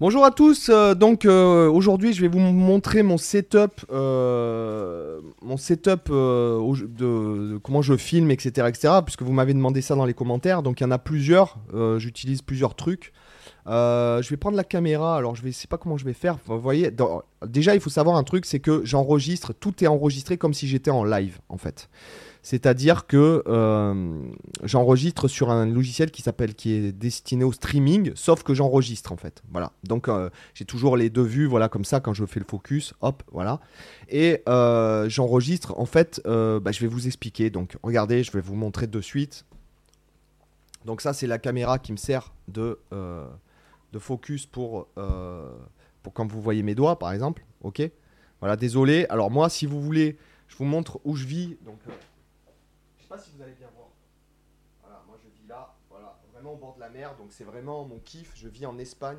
Bonjour à tous, euh, donc euh, aujourd'hui je vais vous montrer mon setup, euh, mon setup de, comment je filme, etc., etc., puisque vous m'avez demandé ça dans les commentaires, donc il y en a plusieurs, j'utilise plusieurs trucs. Je vais prendre la caméra, alors je ne sais pas comment je vais faire, vous voyez, déjà il faut savoir un truc, c'est que j'enregistre, tout est enregistré comme si j'étais en live en fait. C'est-à-dire que euh, j'enregistre sur un logiciel qui s'appelle, qui est destiné au streaming, sauf que j'enregistre en fait. Voilà. Donc euh, j'ai toujours les deux vues, voilà comme ça quand je fais le focus, hop, voilà. Et euh, j'enregistre. En fait, bah, je vais vous expliquer. Donc regardez, je vais vous montrer de suite. Donc ça c'est la caméra qui me sert de de focus pour pour quand vous voyez mes doigts par exemple. Ok? Voilà. Désolé. Alors moi, si vous voulez, je vous montre où je vis. Donc sais pas si vous allez bien voir. Voilà, moi je vis là, voilà, vraiment au bord de la mer, donc c'est vraiment mon kiff. Je vis en Espagne,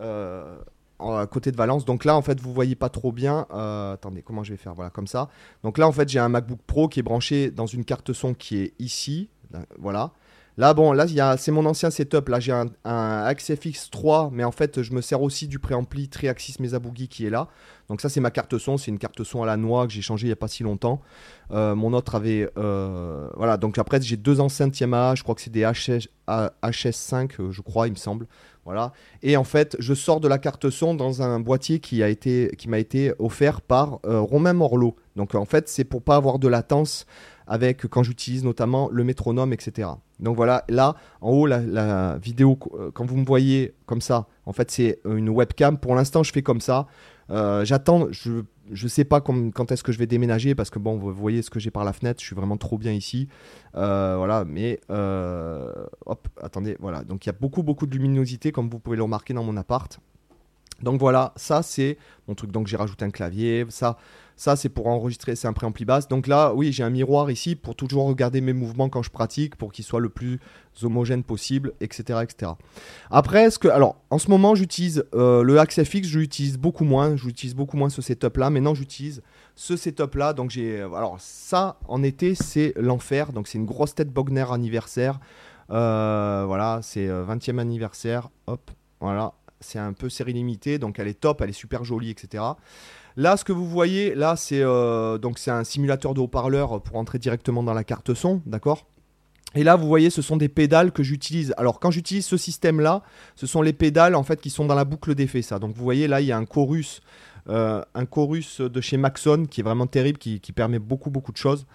euh, à côté de Valence. Donc là, en fait, vous voyez pas trop bien. Euh, attendez, comment je vais faire Voilà, comme ça. Donc là, en fait, j'ai un MacBook Pro qui est branché dans une carte son qui est ici. Là, Voilà. Là, bon, là, c'est mon ancien setup. Là, j'ai un, AXFX 3, mais en fait, je me sers aussi du préampli Triaxis Mesa Boogie qui est là. Donc ça, c'est ma carte son. C'est une carte son à la noix que j'ai changée il n'y a pas si longtemps. Euh, mon autre avait. euh, voilà, donc après, j'ai deux enceintes Yamaha. Je crois que c'est des HS, A- HS5, euh, je crois, il me semble. Voilà. Et en fait, je sors de la carte son dans un boîtier qui a été, m'a été offert par Romain Morlot. Donc en fait, c'est pour pas avoir de latence avec quand j'utilise notamment le métronome, etc. Donc voilà, là en haut, la, vidéo, euh, quand vous me voyez comme ça, en fait, c'est une webcam. Pour l'instant, je fais comme ça. Euh, J'attends, je je sais pas quand est-ce que je vais déménager parce que bon, vous voyez ce que j'ai par la fenêtre, je suis vraiment trop bien ici. Euh, voilà, mais euh, hop, attendez, voilà. Donc il y a beaucoup beaucoup de luminosité comme vous pouvez le remarquer dans mon appart. Donc voilà, ça c'est mon truc. Donc j'ai rajouté un clavier, ça, ça c'est pour enregistrer, c'est un préampli basse. Donc là, oui, j'ai un miroir ici pour toujours regarder mes mouvements quand je pratique, pour qu'ils soient le plus homogènes possible, etc., etc. Après, ce que, alors, en ce moment, j'utilise euh, le Axe FX, je l'utilise beaucoup moins, j'utilise beaucoup moins ce setup-là. Maintenant, j'utilise ce setup-là. Donc j'ai, euh, alors ça, en été, c'est l'enfer. Donc c'est une grosse tête Bogner anniversaire. Euh, voilà, c'est euh, 20e anniversaire. Hop, voilà. C'est un peu série limitée, donc elle est top, elle est super jolie, etc. Là, ce que vous voyez, là, c'est euh, c'est un simulateur de haut-parleur pour entrer directement dans la carte son, d'accord? Et là, vous voyez, ce sont des pédales que j'utilise. Alors, quand j'utilise ce système-là, ce sont les pédales en fait qui sont dans la boucle d'effet. Ça. Donc, vous voyez, là, il y a un chorus, euh, un chorus de chez Maxon qui est vraiment terrible, qui, qui permet beaucoup, beaucoup de choses.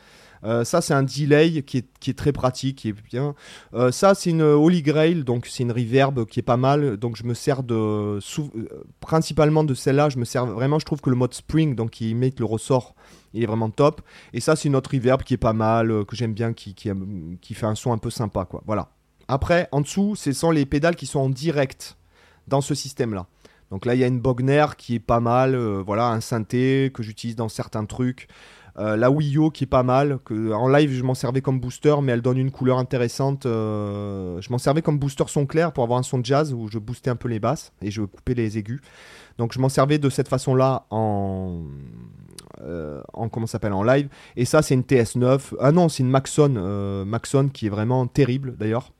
Euh, ça, c'est un delay qui est, très pratique, qui est bien. Euh, ça, c'est une Holy Grail, donc c'est une reverb qui est pas mal. Donc, je me sers de euh, principalement de celle-là. Je me sers vraiment. Je trouve que le mode Spring, donc qui imite le ressort, il est vraiment top. Et ça, c'est une autre reverb qui est pas mal, que j'aime bien, qui, fait un son un peu sympa. Voilà. Après, en dessous, ce sont les pédales qui sont en direct dans ce système-là. Donc là, il y a une Bogner qui est pas mal, voilà, un synthé que j'utilise dans certains trucs. Euh, la Wii U qui est pas mal, en live je m'en servais comme booster, mais elle donne une couleur intéressante. euh, je m'en servais comme booster son clair pour avoir un son de jazz où je boostais un peu les basses et je coupais les aigus. Donc je m'en servais de cette façon-là en, euh, en comment s'appelle en live. Et ça c'est une TS9. Ah non, c'est une Maxon, Maxon qui est vraiment terrible d'ailleurs.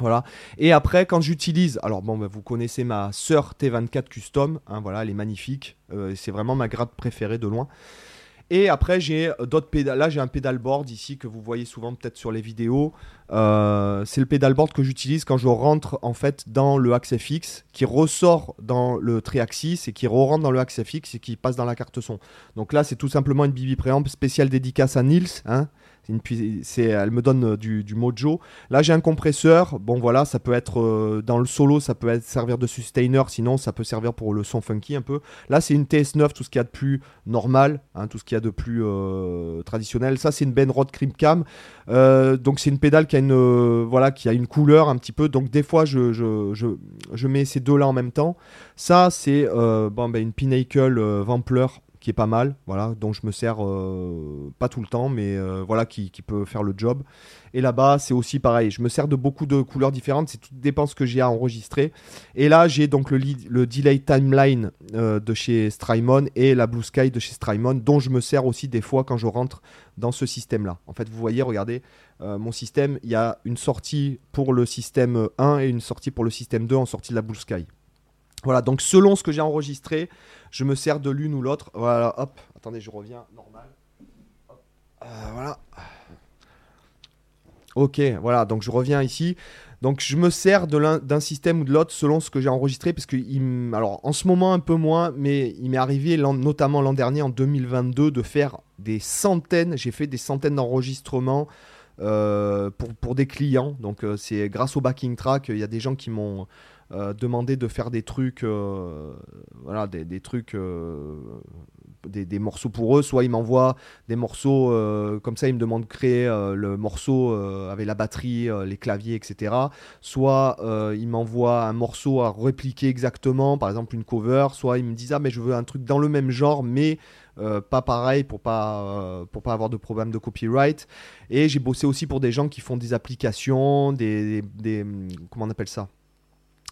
Voilà. Et après, quand j'utilise, alors bon, bah, vous connaissez ma sœur T24 Custom, hein, voilà, elle est magnifique. C'est vraiment ma grade préférée de loin. Et après, j'ai d'autres pédales. Là, j'ai un pédalboard ici que vous voyez souvent peut-être sur les vidéos. Euh, c'est le pédalboard que j'utilise quand je rentre en fait dans le axe FX, qui ressort dans le triaxis et qui re-rentre dans le axe FX et qui passe dans la carte son. Donc là, c'est tout simplement une BB préamp spéciale dédicace à Nils. Hein. Elle me donne euh, du, mojo. Là, j'ai un compresseur. Bon, voilà, ça peut être euh, dans le solo, ça peut être servir de sustainer. Sinon, ça peut servir pour le son funky un peu. Là, c'est une TS9, tout ce qu'il y a de plus normal, hein, tout ce qu'il y a de plus euh, traditionnel. Ça, c'est une Benrod Cream Cam. Euh, donc, c'est une pédale qui a une, voilà, qui a une couleur un petit peu. Donc, des fois, je, je, je, je mets ces deux-là en même temps. Ça, c'est bon, ben, une Pinnacle Vampler qui est pas mal, voilà, dont je me sers euh, pas tout le temps, mais euh, voilà, qui, peut faire le job. Et là-bas, c'est aussi pareil. Je me sers de beaucoup de couleurs différentes. C'est tout dépend que j'ai à enregistrer. Et là, j'ai donc le, delay timeline euh, de chez Strymon et la Blue Sky de chez Strymon, dont je me sers aussi des fois quand je rentre dans ce système-là. En fait, vous voyez, regardez, mon système, il y a une sortie pour le système 1 et une sortie pour le système 2 en sortie de la Blue Sky. Voilà, donc selon ce que j'ai enregistré, je me sers de l'une ou l'autre. Voilà, hop, attendez, je reviens normal. Euh, voilà. Ok, voilà, donc je reviens ici. Donc je me sers d'un système ou de l'autre selon ce que j'ai enregistré, parce que alors en ce moment un peu moins, mais il m'est arrivé notamment l'an dernier, en 2022, de faire des centaines, j'ai fait des centaines d'enregistrements euh, pour, pour, des clients. Donc euh, c'est grâce au backing track, il y a des gens qui m'ont euh, demandé de faire des trucs, voilà, des, des trucs des, morceaux pour eux, soit ils m'envoient des morceaux euh, comme ça, ils me demandent de créer euh, le morceau euh, avec la batterie, les claviers, etc. Soit ils m'envoient un morceau à répliquer exactement, par exemple une cover, soit ils me disent ah mais je veux un truc dans le même genre, mais pas pareil pour pas pour pas avoir de problème de copyright. Et j'ai bossé aussi pour des gens qui font des applications, des comment on appelle ça?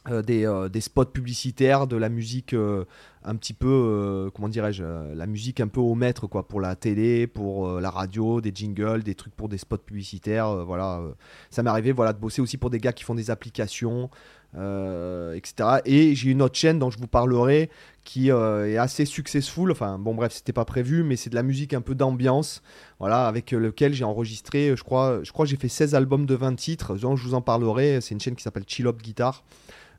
Euh, euh, des, spots publicitaires, de la musique euh, un petit peu, comment dirais-je, la musique un peu au maître, quoi, pour la télé, pour la radio, des jingles, des trucs pour des spots publicitaires, voilà. ça m'est arrivé, voilà, de bosser aussi pour des gars qui font des applications, etc. Et j'ai une autre chaîne dont je vous parlerai qui est assez successful, enfin, bon, bref, c'était pas prévu, mais c'est de la musique un peu d'ambiance, voilà, avec lequel j'ai enregistré, je crois, je crois j'ai fait 16 albums de 20 titres, dont je vous en parlerai, c'est une chaîne qui s'appelle Chill Up Guitar.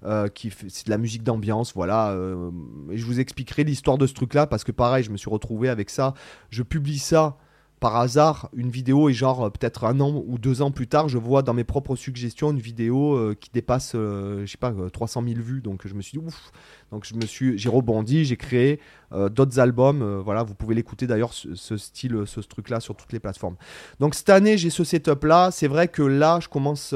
Euh, qui c'est de la musique d'ambiance, voilà. Euh, et je vous expliquerai l'histoire de ce truc-là parce que pareil, je me suis retrouvé avec ça. Je publie ça par hasard, une vidéo et genre euh, peut-être un an ou deux ans plus tard, je vois dans mes propres suggestions une vidéo qui dépasse, je sais pas, 300 000 vues. Donc je me suis dit ouf. Donc je me suis, j'ai rebondi, j'ai créé d'autres albums. voilà, vous pouvez l'écouter d'ailleurs ce, style, ce, truc-là sur toutes les plateformes. Donc cette année, j'ai ce setup-là. C'est vrai que là, je commence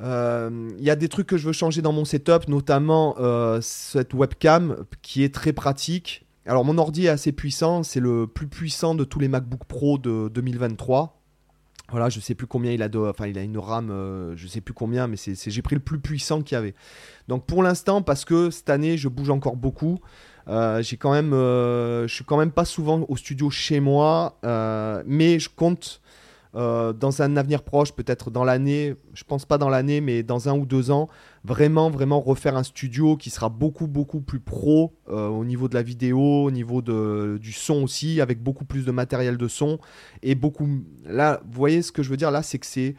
il euh, y a des trucs que je veux changer dans mon setup, notamment euh, cette webcam qui est très pratique. Alors mon ordi est assez puissant, c'est le plus puissant de tous les MacBook Pro de 2023. Voilà, je sais plus combien il a de, enfin il a une RAM, euh, je sais plus combien, mais c'est j'ai pris le plus puissant qu'il y avait. Donc pour l'instant, parce que cette année je bouge encore beaucoup, j'ai quand même, je suis quand même pas souvent au studio chez moi, mais je compte euh, dans un avenir proche, peut-être dans l'année, je pense pas dans l'année, mais dans un ou deux ans, vraiment, vraiment refaire un studio qui sera beaucoup, beaucoup plus pro euh, au niveau de la vidéo, au niveau de, du son aussi, avec beaucoup plus de matériel de son. Et beaucoup. Là, vous voyez ce que je veux dire? Là, c'est que c'est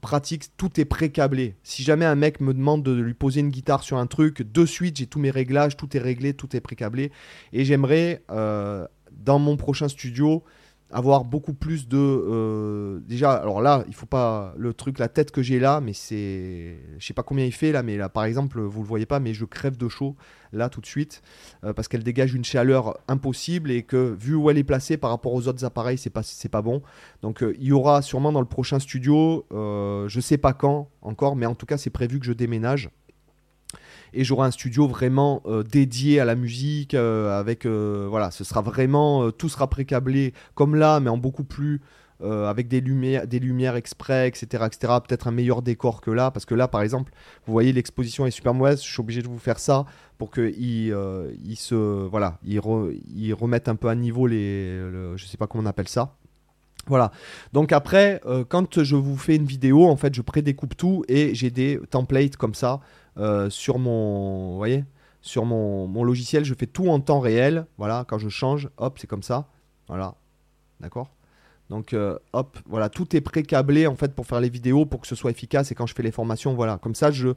pratique, tout est pré-câblé. Si jamais un mec me demande de lui poser une guitare sur un truc, de suite, j'ai tous mes réglages, tout est réglé, tout est pré-câblé. Et j'aimerais, euh, dans mon prochain studio, avoir beaucoup plus de euh, déjà alors là il faut pas le truc la tête que j'ai là mais c'est je sais pas combien il fait là mais là par exemple vous le voyez pas mais je crève de chaud là tout de suite euh, parce qu'elle dégage une chaleur impossible et que vu où elle est placée par rapport aux autres appareils c'est pas c'est pas bon. Donc euh, il y aura sûrement dans le prochain studio je sais pas quand encore mais en tout cas c'est prévu que je déménage et j'aurai un studio vraiment euh, dédié à la musique euh, avec euh, voilà ce sera vraiment tout sera précablé comme là mais en beaucoup plus avec des lumières, des lumières exprès, etc., etc. Peut-être un meilleur décor que là, parce que là, par exemple, vous voyez l'exposition est super mauvaise. Je suis obligé de vous faire ça pour que il, il se, voilà, il, remette un peu à niveau les, je sais pas comment on appelle ça. Voilà. Donc après, quand je vous fais une vidéo, en fait, je prédécoupe tout et j'ai des templates comme ça euh, sur mon, voyez, sur mon, mon, logiciel, je fais tout en temps réel. Voilà, quand je change, hop, c'est comme ça. Voilà, d'accord? Donc, euh, hop, voilà, tout est pré-câblé en fait pour faire les vidéos, pour que ce soit efficace. Et quand je fais les formations, voilà, comme ça, je,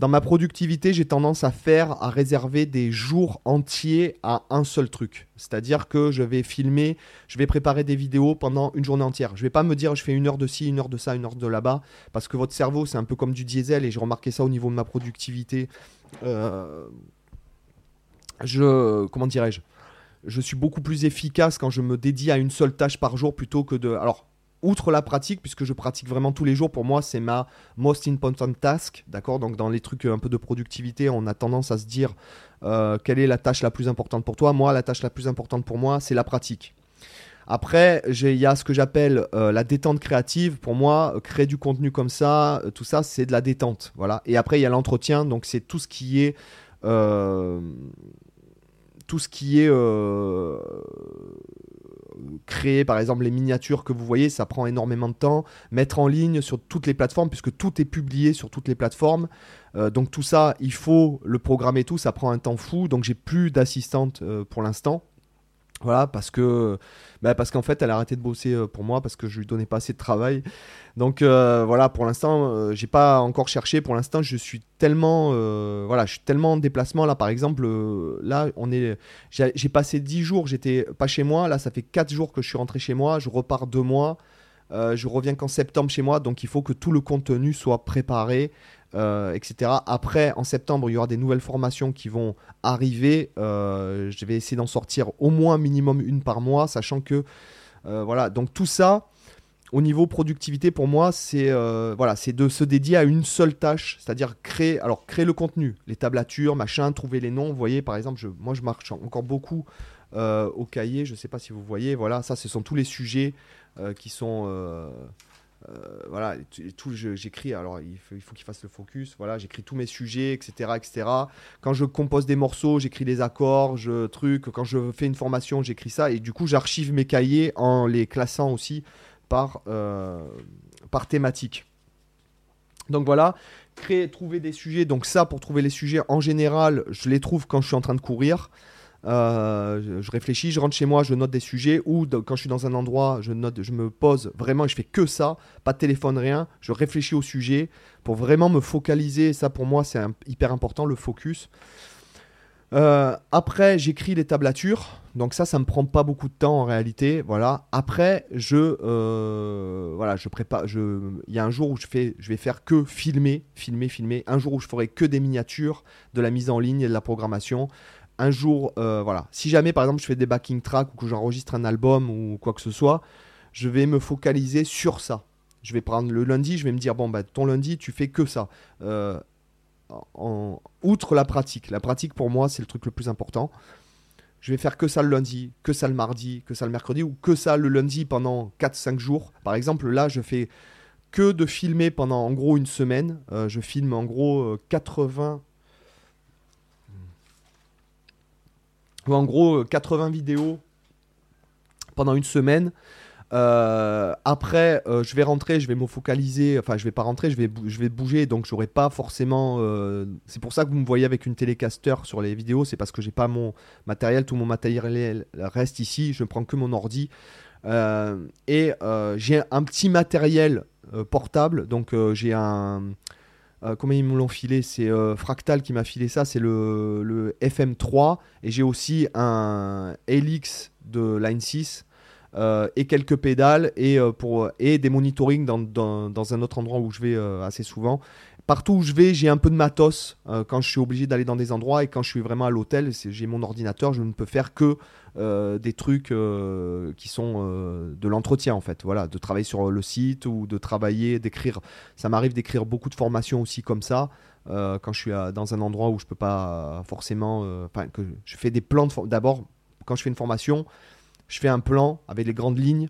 dans ma productivité, j'ai tendance à faire, à réserver des jours entiers à un seul truc. C'est-à-dire que je vais filmer, je vais préparer des vidéos pendant une journée entière. Je vais pas me dire je fais une heure de ci, une heure de ça, une heure de là-bas, parce que votre cerveau c'est un peu comme du diesel et j'ai remarqué ça au niveau de ma productivité. Euh, je, comment dirais-je? Je suis beaucoup plus efficace quand je me dédie à une seule tâche par jour plutôt que de. Alors outre la pratique, puisque je pratique vraiment tous les jours, pour moi, c'est ma most important task, d'accord? Donc, dans les trucs un peu de productivité, on a tendance à se dire euh, quelle est la tâche la plus importante pour toi? Moi, la tâche la plus importante pour moi, c'est la pratique. Après, il y a ce que j'appelle euh, la détente créative. Pour moi, créer du contenu comme ça, euh, tout ça, c'est de la détente. Voilà. Et après, il y a l'entretien. Donc, c'est tout ce qui est. tout ce qui est créer par exemple les miniatures que vous voyez, ça prend énormément de temps. Mettre en ligne sur toutes les plateformes, puisque tout est publié sur toutes les plateformes. Euh, donc tout ça, il faut le programmer tout, ça prend un temps fou. Donc j'ai plus d'assistante pour l'instant. Voilà, parce que bah parce qu'en fait, elle a arrêté de bosser euh, pour moi parce que je lui donnais pas assez de travail. Donc euh, voilà, pour l'instant, euh, j'ai pas encore cherché. Pour l'instant, je suis tellement voilà, je suis tellement en déplacement là. Par exemple, là, on est, j'ai passé 10 jours, j'étais pas chez moi. Là, ça fait 4 jours que je suis rentré chez moi. Je repars deux mois. je reviens qu'en septembre chez moi, donc il faut que tout le contenu soit préparé. Euh, etc. Après, en septembre, il y aura des nouvelles formations qui vont arriver. Euh, je vais essayer d'en sortir au moins minimum une par mois, sachant que euh, voilà. Donc tout ça, au niveau productivité, pour moi, c'est voilà, de se dédier à une seule tâche, c'est-à-dire créer, alors créer le contenu, les tablatures, machin, trouver les noms. Vous voyez, par exemple, moi, je marche encore beaucoup au cahier. Je ne sais pas si vous voyez. Voilà, ça, ce sont tous les sujets qui sont euh, voilà, j'écris, alors il faut, il faut qu'il fasse le focus, voilà, j'écris tous mes sujets, etc., etc. Quand je compose des morceaux, j'écris les accords, je truc. Quand je fais une formation, j'écris ça, et du coup, j'archive mes cahiers en les classant aussi par, euh, thématique. Donc voilà, trouver des sujets. Donc ça, pour trouver les sujets, en général, je les trouve quand je suis en train de courir. Euh, je, réfléchis, je rentre chez moi, je note des sujets, ou quand je suis dans un endroit, je note, je me pose vraiment je fais que ça, pas de téléphone, rien. Je réfléchis au sujet pour vraiment me focaliser. Ça, pour moi, c'est hyper important, le focus. Euh, après, j'écris les tablatures. Donc ça, ça me prend pas beaucoup de temps en réalité. Voilà. Après, je, euh, voilà, je prépare. Il y a un jour où je je vais faire que filmer, filmer, filmer. Un jour où je ferai que des miniatures, de la mise en ligne et de la programmation un jour, euh, voilà, si jamais par exemple je fais des backing tracks ou que j'enregistre un album ou quoi que ce soit, je vais me focaliser sur ça. Je vais prendre le lundi, je vais me dire, bon, bah, ton lundi, tu fais que ça. Euh, en, outre la pratique. La pratique, pour moi, c'est le truc le plus important. Je vais faire que ça le lundi, que ça le mardi, que ça le mercredi, ou que ça le lundi pendant 4-5 jours. Par exemple, là, je fais que de filmer pendant en gros une semaine. Euh, je filme en gros 80 en gros 80 euh, vidéos pendant une semaine. Euh, après, euh, je vais rentrer, je vais me focaliser. Enfin, je vais pas rentrer, je vais, je vais bouger, donc j'aurai pas forcément. c'est pour ça que vous me voyez avec une télécaster sur les vidéos, c'est parce que j'ai pas mon matériel, tout mon matériel reste ici. Je ne prends que mon ordi et j'ai un petit matériel portable, donc j'ai un euh, comment ils me l'ont filé? C'est euh, Fractal qui m'a filé ça, c'est le, FM3. Et j'ai aussi un Helix de Line 6 euh, et quelques pédales et, pour, et des monitoring dans, dans, un autre endroit où je vais assez souvent. Partout où je vais, j'ai un peu de matos quand je suis obligé d'aller dans des endroits et quand je suis vraiment à l'hôtel, j'ai mon ordinateur, je ne peux faire que euh, des trucs euh, qui sont euh, de l'entretien en fait. Voilà, de travailler sur le site ou de travailler, d'écrire. Ça m'arrive d'écrire beaucoup de formations aussi comme ça. quand je suis dans un endroit où je peux pas forcément, enfin que je fais des plans d'abord quand je fais une formation, je fais un plan avec les grandes lignes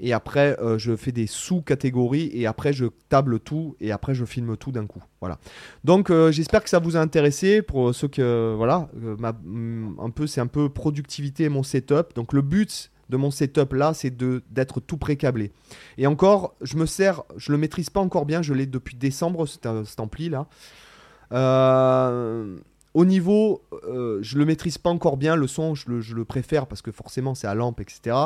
et après euh, je fais des sous-catégories et après je table tout et après je filme tout d'un coup. Voilà. Donc euh, j'espère que ça vous a intéressé pour ceux que voilà, euh, mm, un peu c'est un peu productivité mon setup. Donc le but de mon setup là, c'est de d'être tout pré-câblé. Et encore, je me sers, je le maîtrise pas encore bien, je l'ai depuis décembre cet, ampli là. au niveau, je le maîtrise pas encore bien, le son, je le, je le préfère parce que forcément c'est à lampe, etc.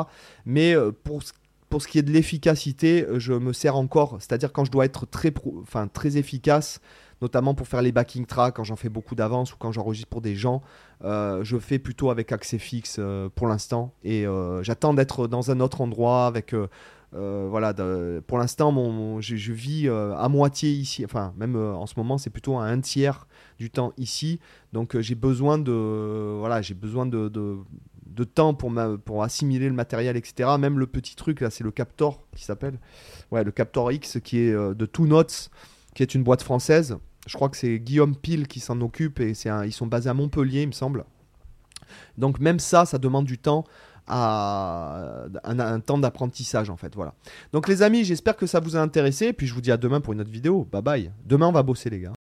Mais pour ce pour ce qui est de l'efficacité, euh, je me sers encore, c'est-à-dire quand je dois être très, enfin, très efficace, notamment pour faire les backing tracks, quand j'en fais beaucoup d'avance ou quand j'enregistre pour des gens, euh, je fais plutôt avec accès fixe euh, pour l'instant. Et j'attends d'être dans un autre endroit avec. voilà, pour l'instant, mon, je, vis à moitié ici. Enfin, même en ce moment, c'est plutôt à un tiers du temps ici. Donc, j'ai besoin de, voilà, j'ai besoin de, de temps pour, assimiler le matériel, etc. Même le petit truc, là, c'est le Captor qui s'appelle. Ouais, le Captor X qui est euh, de Two Notes, qui est une boîte française. Je crois que c'est Guillaume Pile qui s'en occupe et ils sont basés à Montpellier, il me semble. Donc même ça, ça demande du temps à un, un temps d'apprentissage en fait. Voilà. Donc les amis, j'espère que ça vous a intéressé. Puis je vous dis à demain pour une autre vidéo. Bye bye. Demain on va bosser les gars.